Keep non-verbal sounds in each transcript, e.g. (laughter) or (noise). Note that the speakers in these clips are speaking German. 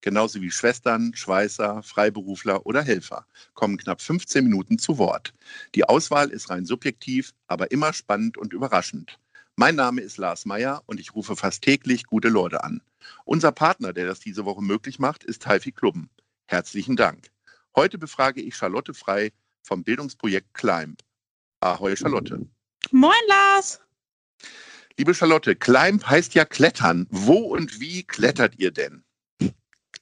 genauso wie Schwestern, Schweißer, Freiberufler oder Helfer, kommen knapp 15 Minuten zu Wort. Die Auswahl ist rein subjektiv, aber immer spannend und überraschend. Mein Name ist Lars Meyer und ich rufe fast täglich gute Leute an. Unser Partner, der das diese Woche möglich macht, ist Taifi Klubben. Herzlichen Dank. Heute befrage ich Charlotte Frei vom Bildungsprojekt Climb. Ahoi, Charlotte. Moin, Lars. Liebe Charlotte, Climb heißt ja Klettern. Wo und wie klettert ihr denn?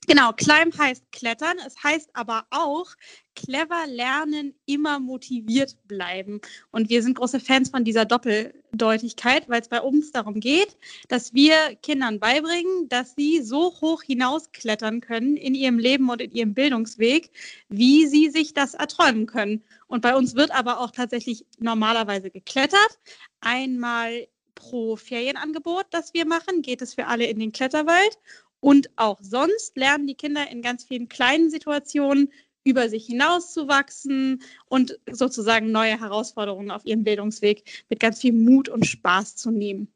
Genau, Climb heißt Klettern. Es heißt aber auch clever lernen, immer motiviert bleiben. Und wir sind große Fans von dieser Doppeldeutigkeit, weil es bei uns darum geht, dass wir Kindern beibringen, dass sie so hoch hinausklettern können in ihrem Leben und in ihrem Bildungsweg, wie sie sich das erträumen können. Und bei uns wird aber auch tatsächlich normalerweise geklettert. Einmal pro Ferienangebot, das wir machen, geht es für alle in den Kletterwald. Und auch sonst lernen die Kinder in ganz vielen kleinen Situationen über sich hinauszuwachsen und sozusagen neue Herausforderungen auf ihrem Bildungsweg mit ganz viel Mut und Spaß zu nehmen.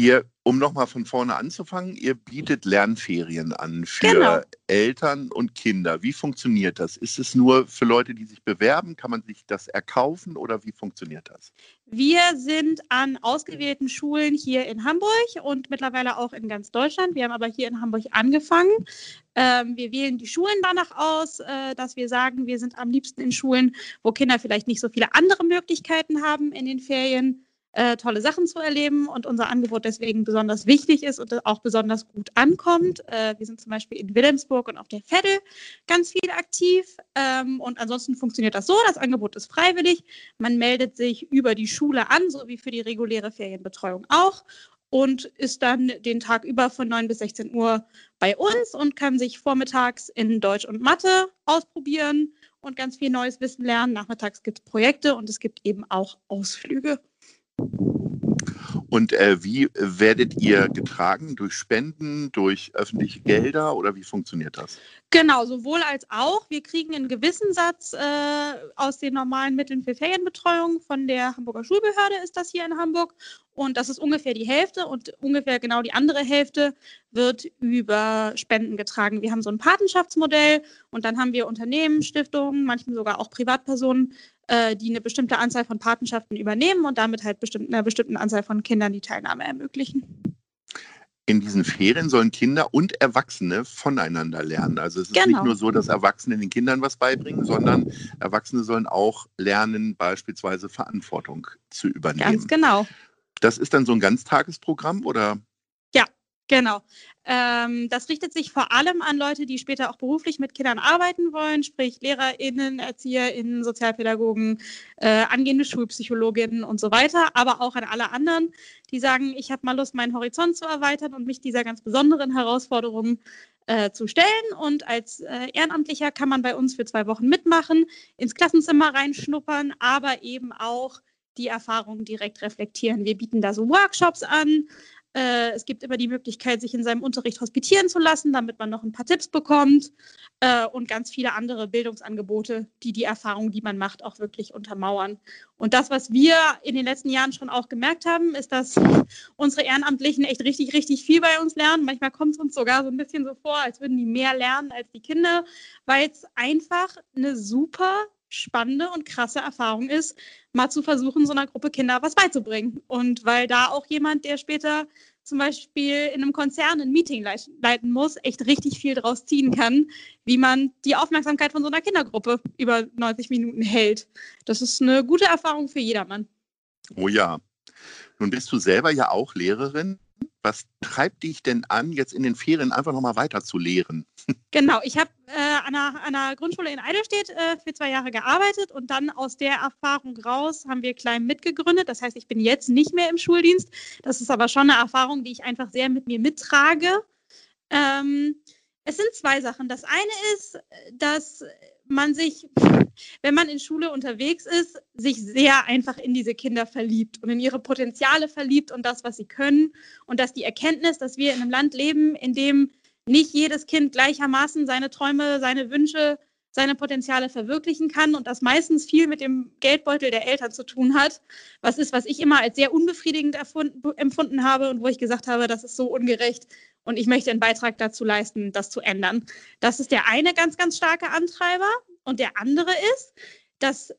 Ihr, um nochmal von vorne anzufangen, ihr bietet Lernferien an für Genau. Eltern und Kinder. Wie funktioniert das? Ist es nur für Leute, die sich bewerben? Kann man sich das erkaufen oder wie funktioniert das? Wir sind an ausgewählten Schulen hier in Hamburg und mittlerweile auch in ganz Deutschland. Wir haben aber hier in Hamburg angefangen. Ähm, wir wählen die Schulen danach aus, äh, dass wir sagen, wir sind am liebsten in Schulen, wo Kinder vielleicht nicht so viele andere Möglichkeiten haben in den Ferien, äh, tolle Sachen zu erleben und unser Angebot deswegen besonders wichtig ist und auch besonders gut ankommt. Äh, wir sind zum Beispiel in Wilhelmsburg und auf der Veddel ganz viel aktiv. Ähm, und ansonsten funktioniert das so, das Angebot ist freiwillig. Man meldet sich über die Schule an, so wie für die reguläre Ferienbetreuung auch und ist dann den Tag über von 9 bis 16 Uhr bei uns und kann sich vormittags in Deutsch und Mathe ausprobieren und ganz viel neues Wissen lernen. Nachmittags gibt es Projekte und es gibt eben auch Ausflüge. Und äh, wie werdet ihr getragen? Durch Spenden, durch öffentliche Gelder oder wie funktioniert das? Genau, sowohl als auch. Wir kriegen einen gewissen Satz äh, aus den normalen Mitteln für Ferienbetreuung. Von der Hamburger Schulbehörde ist das hier in Hamburg. Und das ist ungefähr die Hälfte und ungefähr genau die andere Hälfte wird über Spenden getragen. Wir haben so ein Patenschaftsmodell und dann haben wir Unternehmen, Stiftungen, manchmal sogar auch Privatpersonen, äh, die eine bestimmte Anzahl von Patenschaften übernehmen und damit halt bestimmt, einer bestimmten Anzahl von Kindern die Teilnahme ermöglichen. In diesen Ferien sollen Kinder und Erwachsene voneinander lernen. Also es ist Genau. nicht nur so, dass Erwachsene den Kindern was beibringen, sondern Erwachsene sollen auch lernen, beispielsweise Verantwortung zu übernehmen. Ganz genau. Das ist dann so ein Ganztagesprogramm oder? Genau. Ähm, das richtet sich vor allem an Leute, die später auch beruflich mit Kindern arbeiten wollen, sprich LehrerInnen, ErzieherInnen, Sozialpädagogen, äh, angehende Schulpsychologinnen und so weiter, aber auch an alle anderen, die sagen, ich habe mal Lust, meinen Horizont zu erweitern und mich dieser ganz besonderen Herausforderung äh, zu stellen. Und als äh, Ehrenamtlicher kann man bei uns für zwei Wochen mitmachen, ins Klassenzimmer reinschnuppern, aber eben auch die Erfahrungen direkt reflektieren. Wir bieten da so Workshops an, äh, es gibt immer die Möglichkeit, sich in seinem Unterricht hospitieren zu lassen, damit man noch ein paar Tipps bekommt äh, und ganz viele andere Bildungsangebote, die die Erfahrung, die man macht, auch wirklich untermauern. Und das, was wir in den letzten Jahren schon auch gemerkt haben, ist, dass unsere Ehrenamtlichen echt richtig, richtig viel bei uns lernen. Manchmal kommt es uns sogar so ein bisschen so vor, als würden die mehr lernen als die Kinder, weil es einfach eine super spannende und krasse Erfahrung ist, mal zu versuchen, so einer Gruppe Kinder was beizubringen. Und weil da auch jemand, der später zum Beispiel in einem Konzern ein Meeting lei- leiten muss, echt richtig viel draus ziehen kann, wie man die Aufmerksamkeit von so einer Kindergruppe über 90 Minuten hält. Das ist eine gute Erfahrung für jedermann. Oh ja. Nun bist du selber ja auch Lehrerin. Was treibt dich denn an, jetzt in den Ferien einfach nochmal weiter zu lehren? (laughs) Genau, ich habe äh, an, an einer Grundschule in Eidelstedt äh, für zwei Jahre gearbeitet und dann aus der Erfahrung raus haben wir Klein mitgegründet. Das heißt, ich bin jetzt nicht mehr im Schuldienst. Das ist aber schon eine Erfahrung, die ich einfach sehr mit mir mittrage. Ähm, Es sind zwei Sachen. Das eine ist, dass man sich, wenn man in Schule unterwegs ist, sich sehr einfach in diese Kinder verliebt und in ihre Potenziale verliebt und das, was sie können. Und dass die Erkenntnis, dass wir in einem Land leben, in dem nicht jedes Kind gleichermaßen seine Träume, seine Wünsche, seine Potenziale verwirklichen kann und das meistens viel mit dem Geldbeutel der Eltern zu tun hat. Was ist, was ich immer als sehr unbefriedigend empfunden habe und wo ich gesagt habe, das ist so ungerecht und ich möchte einen Beitrag dazu leisten, das zu ändern. Das ist der eine ganz, ganz starke Antreiber. Und der andere ist, dass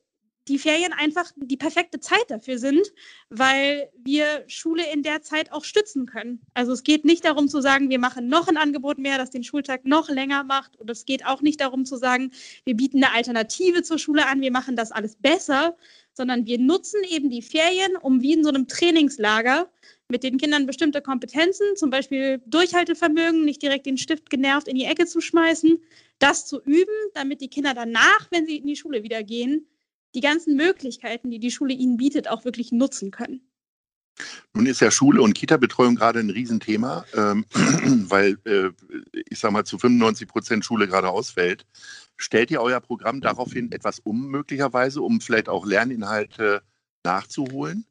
die Ferien einfach die perfekte Zeit dafür sind, weil wir Schule in der Zeit auch stützen können. Also es geht nicht darum zu sagen, wir machen noch ein Angebot mehr, das den Schultag noch länger macht. Und es geht auch nicht darum zu sagen, wir bieten eine Alternative zur Schule an, wir machen das alles besser, sondern wir nutzen eben die Ferien, um wie in so einem Trainingslager mit den Kindern bestimmte Kompetenzen, zum Beispiel Durchhaltevermögen, nicht direkt den Stift genervt in die Ecke zu schmeißen, das zu üben, damit die Kinder danach, wenn sie in die Schule wieder gehen, die ganzen Möglichkeiten, die die Schule ihnen bietet, auch wirklich nutzen können. Nun ist ja Schule und Kita-Betreuung gerade ein Riesenthema, ähm, (clears throat) weil äh, ich sage mal zu 95 Prozent Schule gerade ausfällt. Stellt ihr euer Programm daraufhin etwas um, möglicherweise, um vielleicht auch Lerninhalte nachzuholen?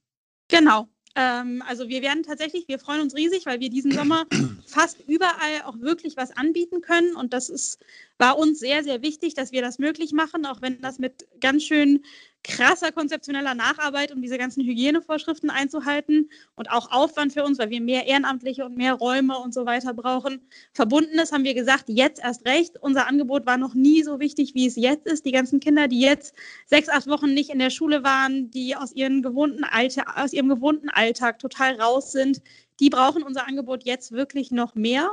Genau. Ähm, also wir werden tatsächlich, wir freuen uns riesig, weil wir diesen Sommer fast überall auch wirklich was anbieten können. Und das ist, war uns sehr, sehr wichtig, dass wir das möglich machen, auch wenn das mit ganz schön krasser konzeptioneller Nacharbeit, um diese ganzen Hygienevorschriften einzuhalten und auch Aufwand für uns, weil wir mehr Ehrenamtliche und mehr Räume und so weiter brauchen. Verbunden ist, haben wir gesagt, jetzt erst recht. Unser Angebot war noch nie so wichtig, wie es jetzt ist. Die ganzen Kinder, die jetzt sechs, acht Wochen nicht in der Schule waren, die aus, ihren gewohnten Alltag, aus ihrem gewohnten Alltag total raus sind, die brauchen unser Angebot jetzt wirklich noch mehr.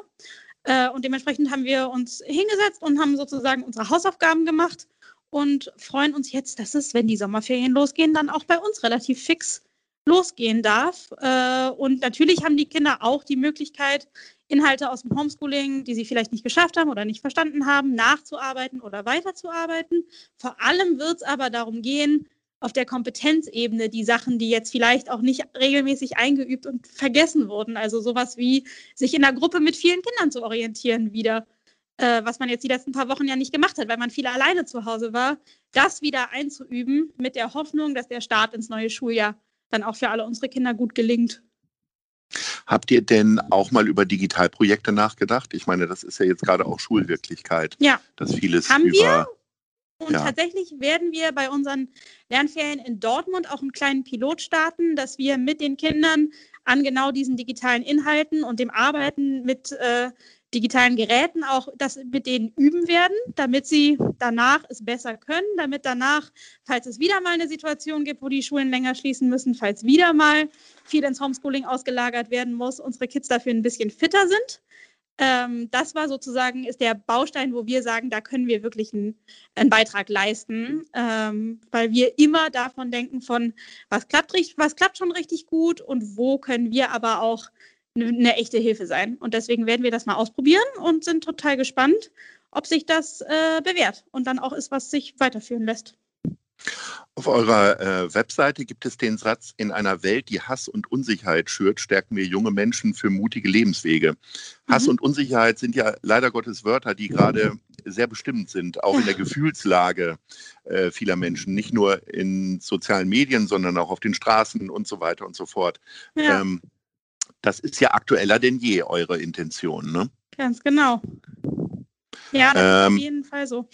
Äh, und dementsprechend haben wir uns hingesetzt und haben sozusagen unsere Hausaufgaben gemacht und freuen uns jetzt, dass es, wenn die Sommerferien losgehen, dann auch bei uns relativ fix losgehen darf. Äh, und natürlich haben die Kinder auch die Möglichkeit, Inhalte aus dem Homeschooling, die sie vielleicht nicht geschafft haben oder nicht verstanden haben, nachzuarbeiten oder weiterzuarbeiten. Vor allem wird es aber darum gehen, auf der Kompetenzebene die Sachen, die jetzt vielleicht auch nicht regelmäßig eingeübt und vergessen wurden. Also sowas wie sich in einer Gruppe mit vielen Kindern zu orientieren wieder äh, was man jetzt die letzten paar Wochen ja nicht gemacht hat, weil man viel alleine zu Hause war, das wieder einzuüben mit der Hoffnung, dass der Start ins neue Schuljahr dann auch für alle unsere Kinder gut gelingt. Habt ihr denn auch mal über Digitalprojekte nachgedacht? Ich meine, das ist ja jetzt gerade auch Schulwirklichkeit. Ja. Dass vieles Haben über. Wir? Und Ja. tatsächlich werden wir bei unseren Lernferien in Dortmund auch einen kleinen Pilot starten, dass wir mit den Kindern an genau diesen digitalen Inhalten und dem Arbeiten mit äh, digitalen Geräten auch das mit denen üben werden, damit sie danach es besser können, damit danach, falls es wieder mal eine Situation gibt, wo die Schulen länger schließen müssen, falls wieder mal viel ins Homeschooling ausgelagert werden muss, unsere Kids dafür ein bisschen fitter sind. Ähm, das war sozusagen, ist der Baustein, wo wir sagen, da können wir wirklich einen, einen Beitrag leisten, ähm, weil wir immer davon denken von, was klappt, was klappt schon richtig gut und wo können wir aber auch eine, eine echte Hilfe sein. Und deswegen werden wir das mal ausprobieren und sind total gespannt, ob sich das äh, bewährt und dann auch ist, was sich weiterführen lässt. Auf eurer äh, Webseite gibt es den Satz, in einer Welt, die Hass und Unsicherheit schürt, stärken wir junge Menschen für mutige Lebenswege. Hass Mhm. und Unsicherheit sind ja leider Gottes Wörter, die gerade sehr bestimmend sind, auch in der Gefühlslage äh, vieler Menschen, nicht nur in sozialen Medien, sondern auch auf den Straßen und so weiter und so fort. Ja, Ähm, das ist ja aktueller denn je, eure Intention. Ne? ganz genau. Ja, das ist Ähm, auf jeden Fall so.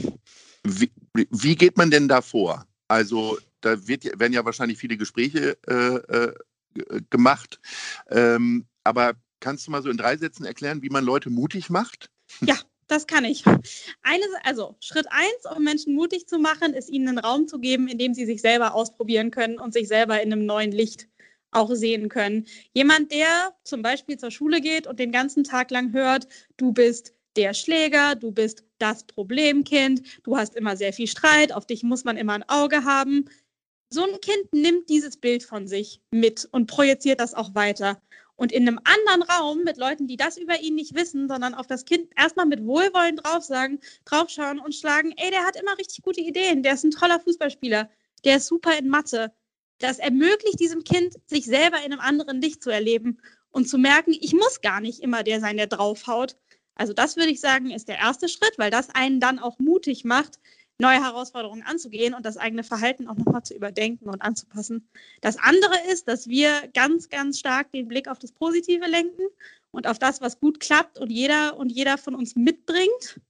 Wie, wie geht man denn da vor? Also da wird, ja- werden ja wahrscheinlich viele Gespräche äh, äh, g- gemacht. Ähm, aber kannst du mal so in drei Sätzen erklären, wie man Leute mutig macht? Das kann ich. Eine, also Schritt eins, um Menschen mutig zu machen, ist ihnen einen Raum zu geben, in dem sie sich selber ausprobieren können und sich selber in einem neuen Licht auch sehen können. Jemand, der zum Beispiel zur Schule geht und den ganzen Tag lang hört, du bist der Schläger, du bist das Problemkind, du hast immer sehr viel Streit, auf dich muss man immer ein Auge haben. So ein Kind nimmt dieses Bild von sich mit und projiziert das auch weiter. Und in einem anderen Raum mit Leuten, die das über ihn nicht wissen, sondern auf das Kind erstmal mit Wohlwollen drauf sagen, draufschauen und schlagen, ey, der hat immer richtig gute Ideen, der ist ein toller Fußballspieler, der ist super in Mathe. Das ermöglicht diesem Kind, sich selber in einem anderen Licht zu erleben und zu merken, ich muss gar nicht immer der sein, der draufhaut, Also das würde ich sagen, ist der erste Schritt, weil das einen dann auch mutig macht, neue Herausforderungen anzugehen und das eigene Verhalten auch nochmal zu überdenken und anzupassen. Das andere ist, dass wir ganz, ganz stark den Blick auf das Positive lenken und auf das, was gut klappt und jeder und jeder von uns mitbringt.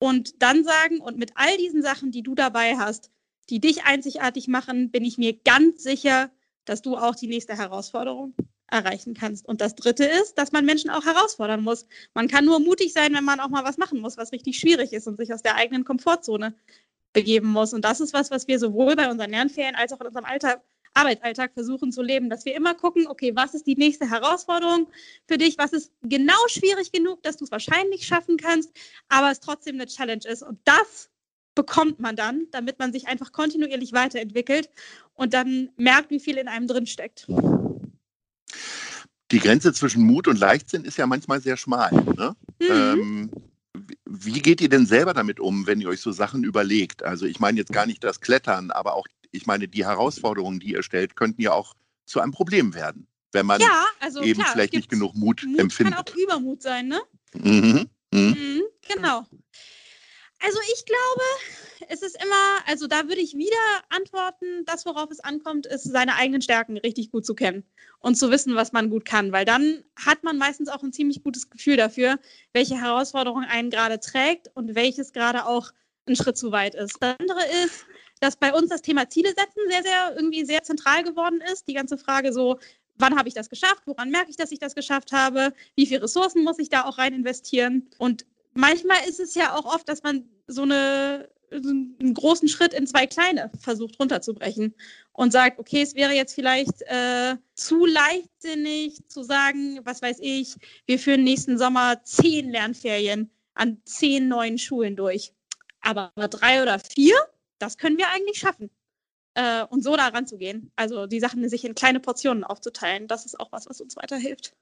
Und dann sagen, und mit all diesen Sachen, die du dabei hast, die dich einzigartig machen, bin ich mir ganz sicher, dass du auch die nächste Herausforderung erreichen kannst. Und das Dritte ist, dass man Menschen auch herausfordern muss. Man kann nur mutig sein, wenn man auch mal was machen muss, was richtig schwierig ist und sich aus der eigenen Komfortzone begeben muss. Und das ist was, was wir sowohl bei unseren Lernferien als auch in unserem Alltag, Arbeitsalltag versuchen zu leben, dass wir immer gucken, okay, was ist die nächste Herausforderung für dich? Was ist genau schwierig genug, dass du es wahrscheinlich schaffen kannst, aber es trotzdem eine Challenge ist? Und das bekommt man dann, damit man sich einfach kontinuierlich weiterentwickelt und dann merkt, wie viel in einem drin steckt. Die Grenze zwischen Mut und Leichtsinn ist ja manchmal sehr schmal. Ne? Mhm. Ähm, wie geht ihr denn selber damit um, wenn ihr euch so Sachen überlegt? Also ich meine jetzt gar nicht das Klettern, aber auch, ich meine, die Herausforderungen, die ihr stellt, könnten ja auch zu einem Problem werden, wenn man ja, also eben klar, vielleicht nicht genug Mut, Mut empfindet. Kann auch Übermut sein, ne? Mhm. Mhm. Mhm, genau. Also ich glaube, es ist immer, also da würde ich wieder antworten, das, worauf es ankommt, ist, seine eigenen Stärken richtig gut zu kennen und zu wissen, was man gut kann, weil dann hat man meistens auch ein ziemlich gutes Gefühl dafür, welche Herausforderung einen gerade trägt und welches gerade auch ein Schritt zu weit ist. Das andere ist, dass bei uns das Thema Ziele setzen sehr, sehr irgendwie sehr zentral geworden ist. Die ganze Frage so, wann habe ich das geschafft? Woran merke ich, dass ich das geschafft habe? Wie viele Ressourcen muss ich da auch rein investieren? Und manchmal ist es ja auch oft, dass man so eine einen großen Schritt in zwei kleine versucht runterzubrechen und sagt, okay, es wäre jetzt vielleicht äh, zu leichtsinnig zu sagen, was weiß ich, wir führen nächsten Sommer zehn Lernferien an zehn neuen Schulen durch. Aber drei oder vier, das können wir eigentlich schaffen. Äh, und so da ranzugehen. Also die Sachen sich in kleine Portionen aufzuteilen, das ist auch was, was uns weiterhilft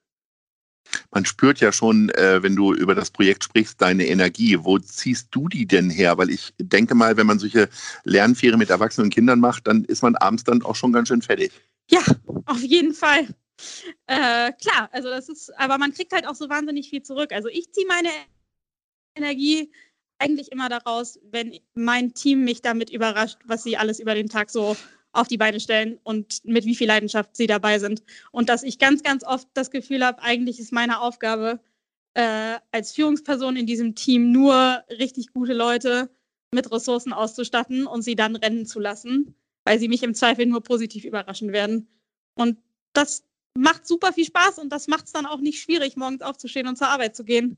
man spürt ja schon, äh, wenn du über das Projekt sprichst, deine Energie. Wo ziehst du die denn her? Weil ich denke mal, wenn man solche Lernferien mit erwachsenen Kindern macht, dann ist man abends dann auch schon ganz schön fertig. Ja, auf jeden Fall. Äh, klar, also das ist, aber man kriegt halt auch so wahnsinnig viel zurück. Also ich ziehe meine Energie eigentlich immer daraus, wenn mein Team mich damit überrascht, was sie alles über den Tag so auf die Beine stellen und mit wie viel Leidenschaft sie dabei sind. Und dass ich ganz, ganz oft das Gefühl habe, eigentlich ist meine Aufgabe äh, als Führungsperson in diesem Team nur richtig gute Leute mit Ressourcen auszustatten und sie dann rennen zu lassen, weil sie mich im Zweifel nur positiv überraschen werden. Und das macht super viel Spaß und das macht es dann auch nicht schwierig, morgens aufzustehen und zur Arbeit zu gehen.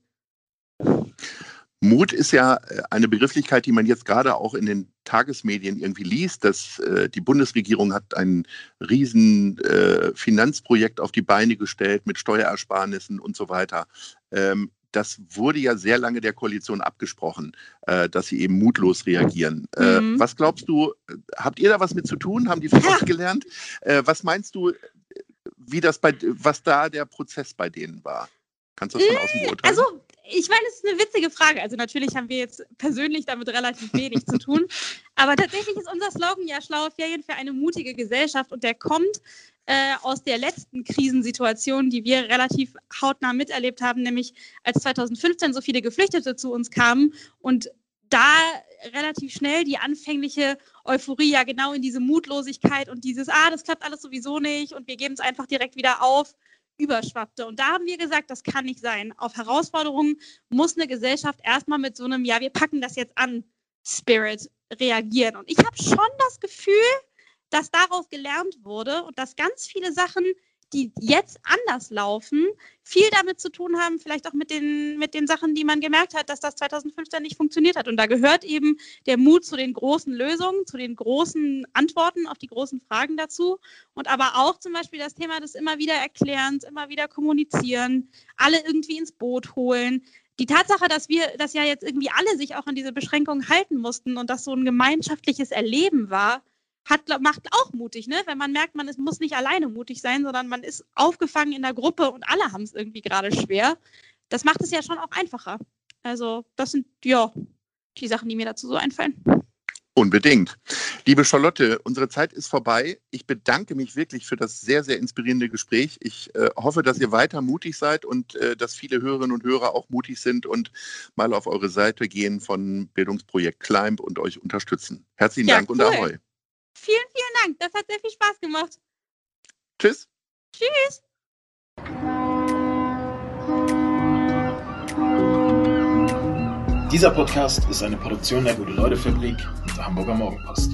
Mut ist ja äh, eine Begrifflichkeit, die man jetzt gerade auch in den Tagesmedien irgendwie liest, dass äh, die Bundesregierung hat ein riesen äh, Finanzprojekt auf die Beine gestellt mit Steuerersparnissen und so weiter. Ähm, das wurde ja sehr lange der Koalition abgesprochen, äh, dass sie eben mutlos reagieren. Äh, mhm. was glaubst du, habt ihr da was mit zu tun? Haben die euch gelernt? Äh, was meinst du, wie das bei, was da der Prozess bei denen war? Kannst du das von außen beurteilen? Also ich meine, es ist eine witzige Frage. Also natürlich haben wir jetzt persönlich damit relativ wenig zu tun. (laughs) Aber tatsächlich ist unser Slogan ja schlaue Ferien für eine mutige Gesellschaft und der kommt äh, aus der letzten Krisensituation, die wir relativ hautnah miterlebt haben, nämlich als 2015 so viele Geflüchtete zu uns kamen und da relativ schnell die anfängliche Euphorie ja genau in diese Mutlosigkeit und dieses, ah, das klappt alles sowieso nicht und wir geben es einfach direkt wieder auf überschwappte. Und da haben wir gesagt, das kann nicht sein. Auf Herausforderungen muss eine Gesellschaft erstmal mit so einem, ja, wir packen das jetzt an, Spirit reagieren. Und ich habe schon das Gefühl, dass daraus gelernt wurde und dass ganz viele Sachen die jetzt anders laufen, viel damit zu tun haben, vielleicht auch mit den, mit den Sachen, die man gemerkt hat, dass das 2015 nicht funktioniert hat. Und da gehört eben der Mut zu den großen Lösungen, zu den großen Antworten auf die großen Fragen dazu. Und aber auch zum Beispiel das Thema des immer wieder Erklärens, immer wieder Kommunizieren, alle irgendwie ins Boot holen. Die Tatsache, dass wir, dass ja jetzt irgendwie alle sich auch an diese Beschränkungen halten mussten und das so ein gemeinschaftliches Erleben war, hat, macht auch mutig, ne? Wenn man merkt, man ist, muss nicht alleine mutig sein, sondern man ist aufgefangen in der Gruppe und alle haben es irgendwie gerade schwer. Das macht es ja schon auch einfacher. Also, das sind ja die Sachen, die mir dazu so einfallen. Unbedingt. Liebe Charlotte, unsere Zeit ist vorbei. Ich bedanke mich wirklich für das sehr, sehr inspirierende Gespräch. Ich äh, hoffe, dass ihr weiter mutig seid und äh, dass viele Hörerinnen und Hörer auch mutig sind und mal auf eure Seite gehen von Bildungsprojekt Climb und euch unterstützen. Herzlichen ja, Dank cool. und Ahoi. Vielen, vielen Dank. Das hat sehr viel Spaß gemacht. Tschüss. Tschüss. Dieser Podcast ist eine Produktion der Gute-Leute-Fabrik und der Hamburger Morgenpost.